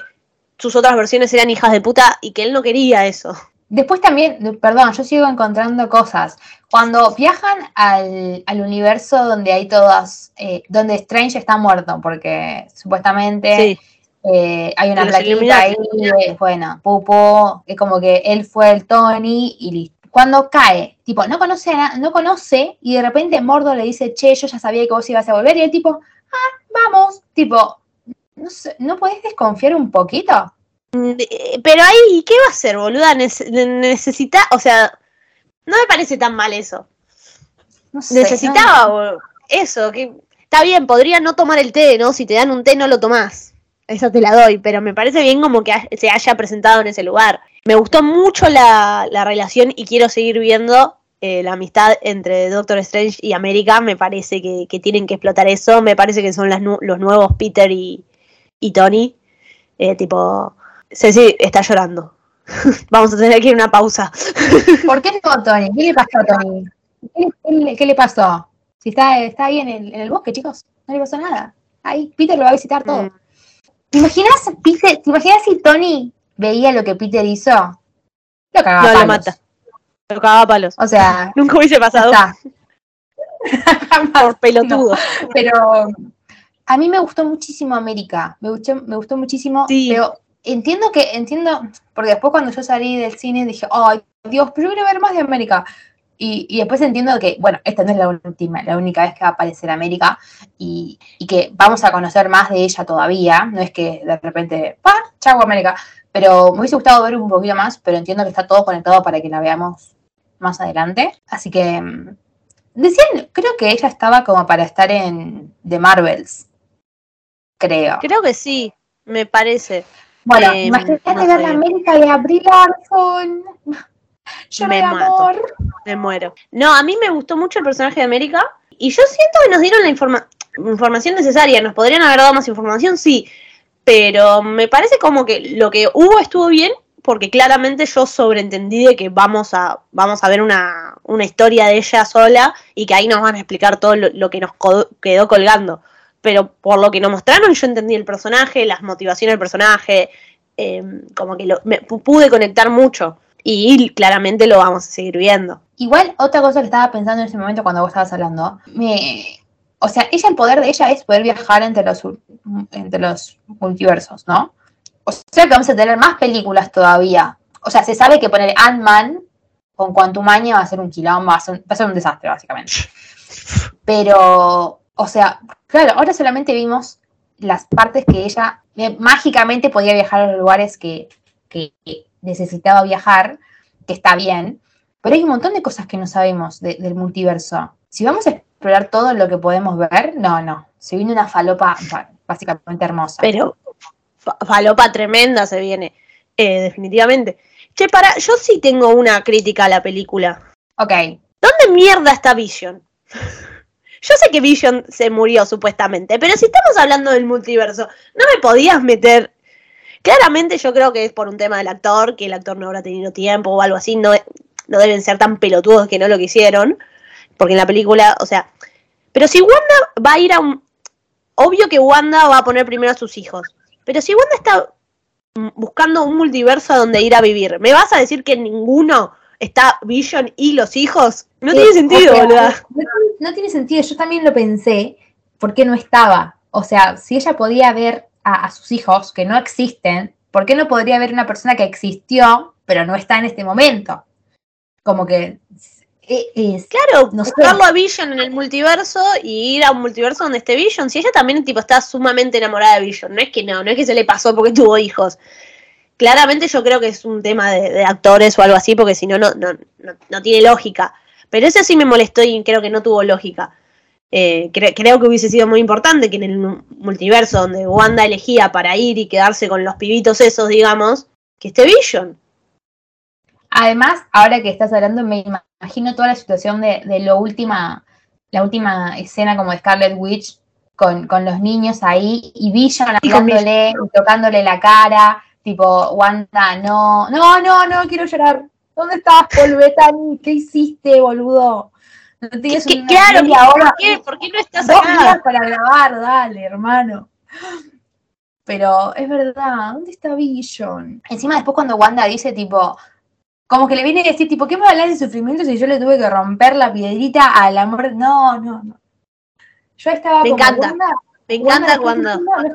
sus otras versiones eran hijas de puta y que él no quería eso. Después también, perdón, yo sigo encontrando cosas. Cuando viajan al, al universo donde hay todas, eh, donde Strange está muerto, porque supuestamente Sí. Eh, hay una plaquita ahí, eh, bueno, Pupo, es como que él fue el Tony y listo. Cuando cae, tipo, no conoce, a no conoce y de repente Mordo le dice, che, yo ya sabía que vos ibas a volver y el tipo, ah, vamos, tipo, no sé, ¿no podés desconfiar un poquito? Eh, Pero ahí, ¿qué va a hacer, boluda? Nece- necesita, o sea, no me parece tan mal eso. No sé, Necesitaba no- eso, que está bien, podría no tomar el té, ¿no? Si te dan un té no lo tomás. Eso te la doy, pero me parece bien como que se haya presentado en ese lugar. Me gustó mucho la, la relación y quiero seguir viendo eh, la amistad entre Doctor Strange y América. Me parece que, que tienen que explotar eso. Me parece que son las los nuevos Peter y, y Tony. Eh, tipo, Ceci está llorando. [laughs] Vamos a tener que ir a una pausa. [laughs] ¿Por qué no, Tony? ¿Qué le pasó a Tony? ¿Qué le, qué le- qué le pasó? Si está, está ahí en el, en el bosque, chicos, no le pasó nada. Ahí Peter lo va a visitar todo. Mm. ¿Te imaginas, Peter, ¿Te imaginas si Tony veía lo que Peter hizo? Lo cagaba No, a lo palos. mata. Lo cagaba a palos. O sea, [laughs] Nunca hubiese pasado. Jamás. [laughs] por pelotudo. [laughs] Pero a mí me gustó muchísimo América, me gustó, me gustó muchísimo, Sí. pero entiendo que, entiendo, porque después cuando yo salí del cine dije, ay Dios, pero yo quiero ver más de América. Y, y después entiendo que, bueno, esta no es la última, la única vez que va a aparecer América y, y que vamos a conocer más de ella todavía, no es que de repente, ¡pa! Chau América. Pero me hubiese gustado ver un poquito más, pero entiendo que está todo conectado para que la veamos más adelante. Así que mm, decían, creo que ella estaba como para estar en The Marvels. Creo. Creo que sí, me parece. Bueno, eh, imagínate no ver la América de Abril Larson. Yo Me de mato. amor. Me muero. No, a mí me gustó mucho el personaje de América y yo siento que nos dieron la informa- información necesaria. Nos podrían haber dado más información, sí, pero me parece como que lo que hubo estuvo bien porque claramente yo sobreentendí de que vamos a, vamos a ver una, una historia de ella sola y que ahí nos van a explicar todo lo, lo que nos quedó colgando. Pero por lo que nos mostraron yo entendí el personaje, las motivaciones del personaje, eh, como que lo- me, pu- pude conectar mucho y claramente lo vamos a seguir viendo. Igual, otra cosa que estaba pensando en ese momento cuando vos estabas hablando, me, o sea, ella, el poder de ella es poder viajar entre los, entre los multiversos, ¿no? O sea que vamos a tener más películas todavía. O sea, se sabe que poner Ant-Man con Quantumania va a ser un quilombo, va a ser, va a ser un desastre, básicamente. [laughs] Pero, o sea, claro, ahora solamente vimos las partes que ella eh, mágicamente podía viajar a los lugares que, que necesitaba viajar, que está bien, pero hay un montón de cosas que no sabemos de- del multiverso. Si vamos a explorar todo lo que podemos ver, no, no. Se viene una falopa básicamente hermosa. Pero fa- falopa tremenda se viene, eh, definitivamente. Che, para, yo sí tengo una crítica a la película. ok, ¿Dónde mierda está Vision? [laughs] Yo sé que Vision se murió supuestamente, pero si estamos hablando del multiverso, no me podías meter. Claramente yo creo que es por un tema del actor, que el actor no habrá tenido tiempo o algo así, no, no deben ser tan pelotudos que no lo quisieron, porque en la película, o sea, pero si Wanda va a ir a un... Obvio que Wanda va a poner primero a sus hijos, pero si Wanda está buscando un multiverso a donde ir a vivir, ¿me vas a decir que ninguno está Vision y los hijos? No Sí, tiene sentido, o sea, boluda. No, tiene- no tiene sentido, yo también lo pensé, porque no estaba. O sea, si ella podía ver a, a sus hijos que no existen, ¿por qué no podría ver una persona que existió, pero no está en este momento? Como que e- es, Claro, No sé. buscarlo a Vision en el multiverso y ir a un multiverso donde esté Vision. Si ella también tipo está sumamente enamorada de Vision, no es que no, no es que se le pasó porque [laughs] tuvo hijos. Claramente yo creo que es un tema de, de actores o algo así, porque si no, no, no, no, no tiene lógica. Pero ese sí me molestó y creo que no tuvo lógica. Eh, cre- creo que hubiese sido muy importante que en el mu- multiverso donde Wanda elegía para ir y quedarse con los pibitos esos, digamos, que esté Vision. Además, ahora que estás hablando, me imagino toda la situación de, de lo última, la última escena como de Scarlet Witch con, con los niños ahí y Vision hablándole y tocándole la cara, tipo, Wanda, no, no, no, no, quiero llorar. ¿Dónde estás, Paul? ¿Qué hiciste, boludo? No tienes ¿Qué- una claro, media ¿por hora, qué? ¿Por qué no estás dos acá? días para grabar, dale, hermano. Pero es verdad, ¿dónde está Vision? Encima después cuando Wanda dice tipo, como que le viene a decir tipo, ¿qué me hablas de sufrimiento si yo le tuve que romper la piedrita al amor? No, no, no. Yo estaba Me como, encanta. Wanda, Me encanta Wanda, no, no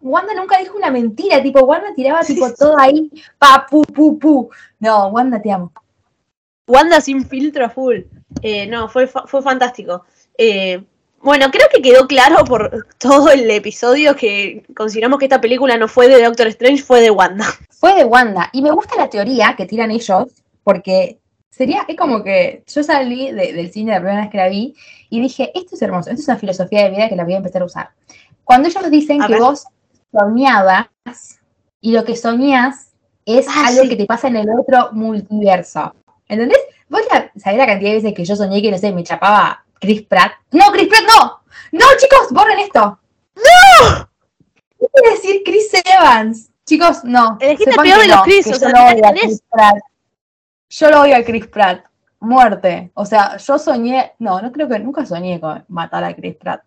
Wanda nunca dijo una mentira, tipo, Wanda tiraba tipo [laughs] todo ahí, pa, pu, pu, pu. No, Wanda, te amo. Wanda sin filtro full. Eh, no, fue, fue fantástico. Eh, Bueno, creo que quedó claro por todo el episodio que consideramos que esta película no fue de Doctor Strange, fue de Wanda. Fue de Wanda. Y me gusta la teoría que tiran ellos, porque sería, es como que yo salí de- del cine la primera vez que la vi y dije, esto es hermoso, esto es una filosofía de vida que la voy a empezar a usar. Cuando ellos dicen A que ver. vos soñabas y lo que soñás es Ah, algo sí. que te pasa en el otro multiverso. ¿Entendés? ¿Vos la, sabés la cantidad de veces que yo soñé que, no sé, me chapaba Chris Pratt? No, Chris Pratt, no. No, chicos, borren esto. ¡No! ¿Qué quiere decir Chris Evans? Chicos, no. Elegiste peor de los no, Chris, o yo sea, lo mirá odio a. Chris Pratt. Yo lo odio a Chris Pratt. Muerte. O sea, yo soñé. No, no creo que nunca soñé con matar a Chris Pratt.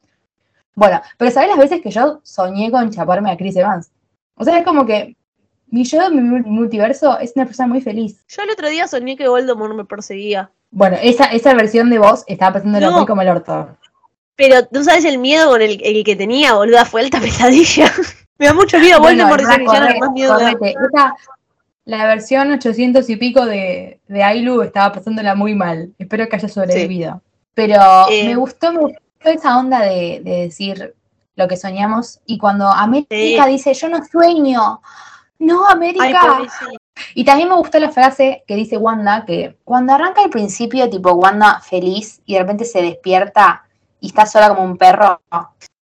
Bueno, pero ¿sabés las veces que yo soñé con chaparme a Chris Evans? O sea, es como que mi yo de mi mul- multiverso es una persona muy feliz. Yo el otro día soñé que Voldemort me perseguía. Bueno, esa, esa versión de vos estaba pasándolo No. muy como el orto. Pero tú sabes el miedo con el, el que tenía, boluda, fue alta pesadilla. [laughs] me da mucho miedo Voldemort Bueno, villano que corre- más miedo correte. Esa- la versión 800 y pico de, de Ailu estaba pasándola muy mal. Espero que haya sobrevivido. Pero Eh. me gustó, me gustó esa onda de, de decir lo que soñamos. Y cuando América Sí. dice, yo no sueño. No, América. y también me gustó la frase que dice Wanda, que cuando arranca el principio, tipo Wanda feliz, y de repente se despierta y está sola como un perro,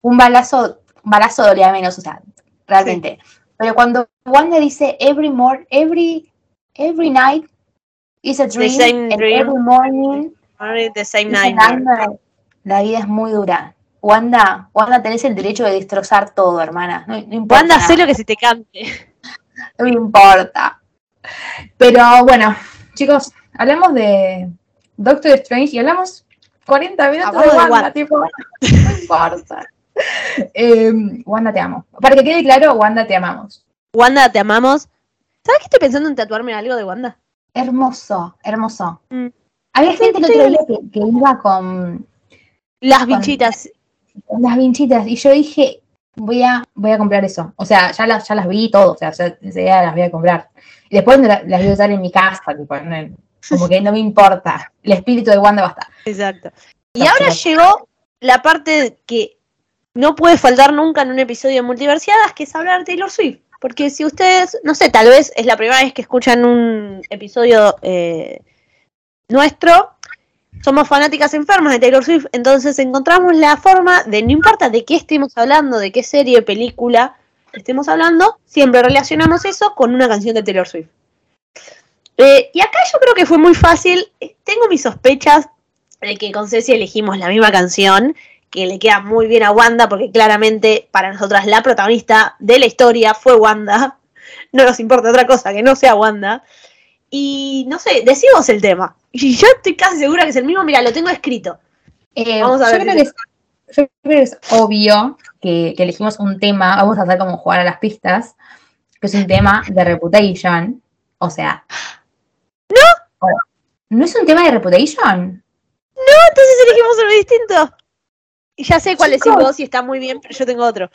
un balazo, un balazo dolía menos, o sea, realmente. Pero cuando Wanda dice every mor every every night is a dream, same and dream. every morning The same is a nightmare. nightmare", la vida es muy dura. Wanda, Wanda, tenés el derecho de destrozar todo, hermana. No, no importa. Wanda, hacé lo que se te cante. [laughs] No me importa. Pero bueno, chicos, hablamos de Doctor Strange y hablamos 40 minutos Hablamos de Wanda, Wanda. tipo, [laughs] no importa. Eh, Wanda, te amo. Para que quede claro, Wanda, te amamos. Wanda, te amamos. ¿Sabes que estoy pensando en tatuarme algo de Wanda? Hermoso, hermoso. Mm. Había gente el otro día que, que iba con, Las Con- bichitas. las vinchitas y yo dije, voy a, voy a comprar eso. O sea, ya las, ya las vi todo, o sea, ya, ya las voy a comprar. Y después las voy a usar en mi casa, tipo, como que no me importa. El espíritu de Wanda va a estar. Exacto. Y ahora llegó la parte que no puede faltar nunca en un episodio de Multiversiadas, que es hablar de Taylor Swift. Porque si ustedes, no sé, tal vez es la primera vez que escuchan un episodio eh, nuestro, somos fanáticas enfermas de Taylor Swift, entonces encontramos la forma de, no importa de qué estemos hablando, de qué serie, película estemos hablando, siempre relacionamos eso con una canción de Taylor Swift. Eh, y acá yo creo que fue muy fácil, Eh, tengo mis sospechas de que con Ceci elegimos la misma canción, que le queda muy bien a Wanda, porque claramente para nosotras la protagonista de la historia fue Wanda. [laughs] No nos importa otra cosa que no sea Wanda. Y no sé, decimos el tema. [laughs] Y yo estoy casi segura que es el mismo, mira, lo tengo escrito. Eh, Vamos a yo, ver creo si- que es, yo creo que es obvio que, que elegimos un tema, vamos a hacer como jugar a las pistas, que es un tema de Reputation. O sea. ¿No? ¿No es un tema de Reputation? Entonces elegimos uno distinto. Y ya sé cuál decís vos y está muy bien, pero yo tengo otro.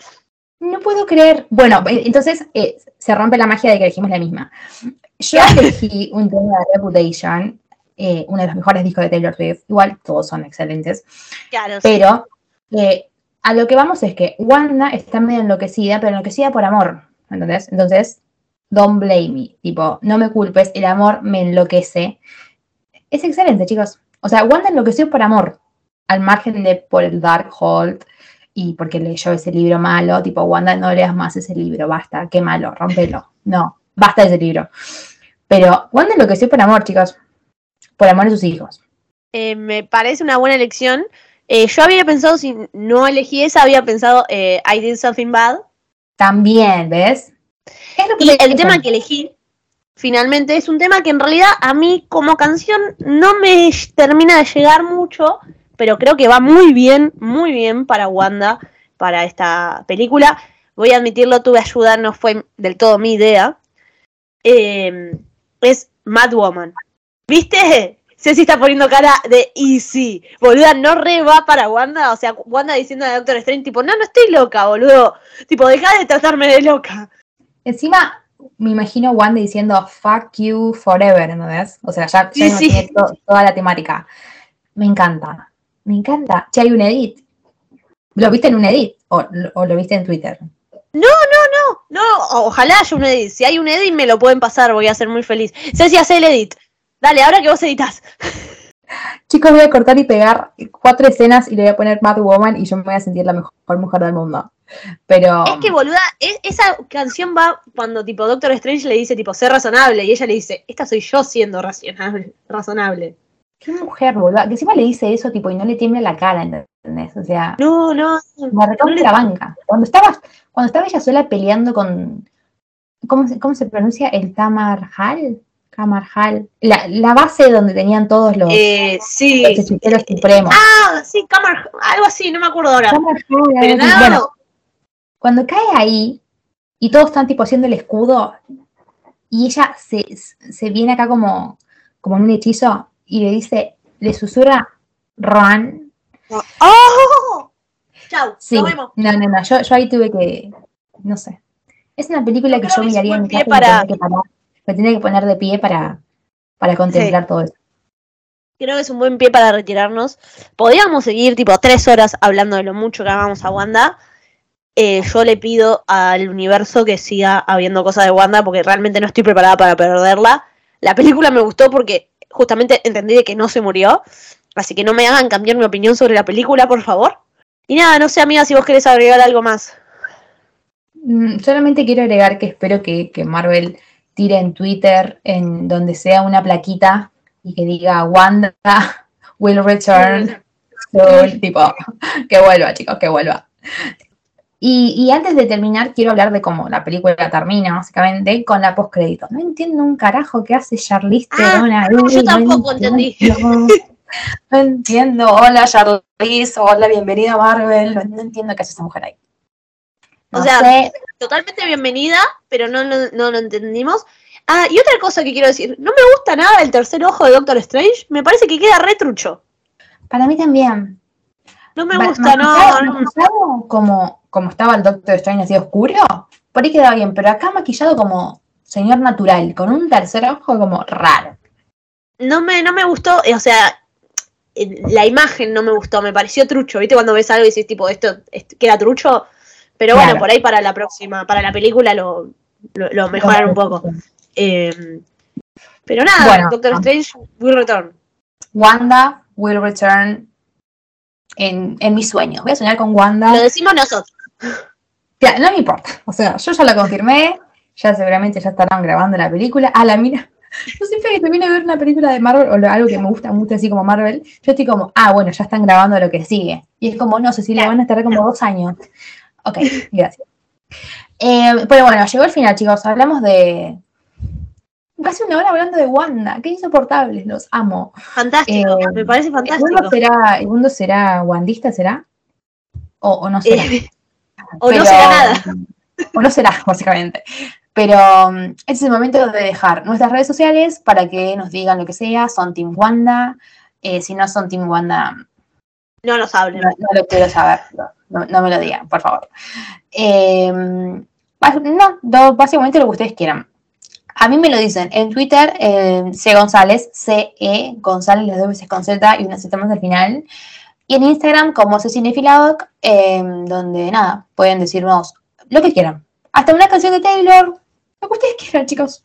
No puedo creer. Bueno, eh, entonces eh, se rompe la magia de que elegimos la misma. Yo elegí un tema de Reputation, eh, uno de los mejores discos de Taylor Swift. Igual todos son excelentes. Claro, sí. Pero eh, a lo que vamos es que Wanda está medio enloquecida, pero enloquecida por amor. ¿Entendés? Entonces, don't blame me. Tipo, no me culpes, el amor me enloquece. Es excelente, chicos. O sea, Wanda enloqueció por amor. Al margen de por el Darkhold y porque leyó ese libro malo. Tipo, Wanda, no leas más ese libro, basta, qué malo, rompelo. No, basta de ese libro. Pero Wanda enloqueció por amor, chicos. Por amor a sus hijos. Eh, me parece una buena elección. Eh, yo había pensado, si no elegí esa, había pensado eh, I Did Something Bad. También, ¿ves? Es lo que Y el tema que elegí, finalmente, es un tema que en realidad a mí como canción no me termina de llegar mucho, pero creo que va muy bien, muy bien para Wanda, para esta película. Voy a admitirlo, tuve ayuda, no fue del todo mi idea. Eh, es Mad Woman. ¿Viste? Ceci está poniendo cara de easy. Boluda, no re va para Wanda. O sea, Wanda diciendo a Doctor Strange, tipo, no, no estoy loca, boludo. Tipo, deja de tratarme de loca. Encima, me imagino Wanda diciendo fuck you forever, ¿entendés? O sea, ya, ya Sí, sí. to- toda la temática. Me encanta, me encanta. Che, hay un edit ¿Lo viste en un edit o, o lo viste en Twitter? No, no, no, no, ojalá haya un edit. Si hay un edit me lo pueden pasar, voy a ser muy feliz. Ceci, hace el edit. Dale, ahora que vos editas. [laughs] Chicos, voy a cortar y pegar cuatro escenas y le voy a poner Mad Woman y yo me voy a sentir la mejor mujer del mundo. Pero Es que boluda, es- esa canción va cuando tipo Doctor Strange le dice tipo ser razonable y ella le dice, esta soy yo siendo razonable. qué mujer, boludo. Que encima le dice eso tipo y no le tiembla la cara, ¿entendés? O sea, No, no. la recontra la banca. Cuando estaba, cuando estaba ella sola peleando con. ¿Cómo se, cómo se pronuncia? El Tamarjal. Tamarjal. La, la base donde tenían todos los, Eh, sí. los supremos. Ah, sí, Camar, algo así, no me acuerdo ahora. Tamarjal, algo Pero así. nada, Bueno, cuando cae ahí y todos están tipo haciendo el escudo y ella se, se viene acá como, como en un hechizo y le dice, le susurra Ron. ¡Oh! Chau, Sí, nos vemos. no, no, no, yo, yo ahí tuve que, no sé. Es una película Yo que yo miraría en mi pie casa para- me tenía que parar- me tenía que poner de pie para, para contemplar todo eso. Creo que es un buen pie para retirarnos. Podríamos seguir tipo tres horas hablando de lo mucho que amamos a Wanda. Eh, yo le pido al universo que siga habiendo cosas de Wanda porque realmente no estoy preparada para perderla. La película me gustó porque justamente entendí de que no se murió. Así que no me hagan cambiar mi opinión sobre la película, por favor. Y nada, no sé, amiga, si vos querés agregar algo más. Mm, Solamente quiero agregar que espero que, que Marvel tire en Twitter, en donde sea una plaquita y que diga Wanda [laughs] will return [laughs] soon", tipo, [laughs] que vuelva, chicos, que vuelva. Y, y antes de terminar, quiero hablar de cómo la película termina, básicamente, con la postcrédito. No entiendo un carajo qué hace Charlize Ah, Theron ahí, no, yo no tampoco entendí. No entiendo. Hola, Charlize. Hola, bienvenida Marvel. No, entiendo qué hace esa mujer ahí. O sea, sé. Totalmente bienvenida, pero no, no, no lo entendimos. Ah, y otra cosa que quiero decir, no me gusta nada el tercer ojo de Doctor Strange, me parece que queda retrucho. Para mí también. No me gusta, no, no. como, como estaba el Doctor Strange así oscuro, por ahí quedaba bien, pero acá maquillado como señor natural, con un tercer ojo como raro. no me, no me gustó, o sea, la imagen no me gustó, me pareció trucho, ¿viste? Cuando ves algo y dices, tipo, esto, queda trucho, pero bueno, Claro. por ahí para la próxima, para la película lo, lo, lo mejoran un poco. Eh, pero nada, Bueno, Doctor. Strange, will return. Wanda will return en, en mis sueños. Voy a soñar con Wanda. Lo decimos nosotros. Ya, no me importa. O sea, yo ya lo confirmé. Ya seguramente ya estarán grabando la película. Ah, la mira. Yo siempre que termino de ver una película de Marvel o algo que me gusta mucho así como Marvel, yo estoy como, ah, bueno, ya están grabando lo que sigue. Y es como, no, Cecilia, van a estar como dos años. Ok, gracias. Eh, pero bueno, llegó el final, chicos. Hablamos de. Casi una hora hablando de Wanda. Qué insoportables, los amo. Fantástico, Eh, me parece ¿El mundo fantástico. será, el mundo será wandista, será? O, o no será. Eh, [laughs] o no será nada. O no será, [laughs] básicamente. Pero um, este es el momento de dejar nuestras redes sociales para que nos digan lo que sea. Son Team Wanda. Eh, si no son Team Wanda, No nos hablen. no, no lo quiero saber. No, me lo digan, por favor. Eh, bas- no, básicamente lo que ustedes quieran. A mí me lo dicen en Twitter, eh, C González, C-E González, las dos veces con Z y una Z más al final. Y en Instagram como Cecinefiladoc, eh, donde nada, pueden decirnos lo que quieran. Hasta una canción de Taylor, lo que ustedes quieran, chicos.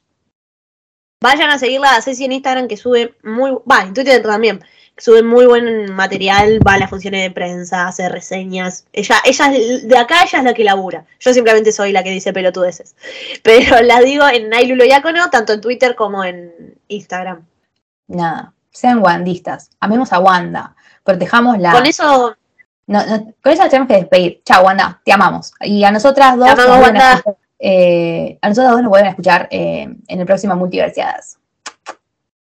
Vayan a seguirla a Ceci en Instagram que sube muy, va, en Twitter también, que sube muy buen material, va a las funciones de prensa, hace reseñas. Ella, ella de acá ella es la que labura. Yo simplemente soy la que dice pelotudeces. [laughs] Pero la digo en Nailulo Yacono, tanto en Twitter como en Instagram. Nada, sean wandistas. Amemos a Wanda. Protejámosla. Con eso, No, no, con eso nos tenemos que despedir. Chao, Wanda, te amamos. Y a nosotras dos, Te amamos, nos Wanda. escuchar, eh, a nosotras dos nos vuelven a escuchar eh, en el próximo Multiversiadas.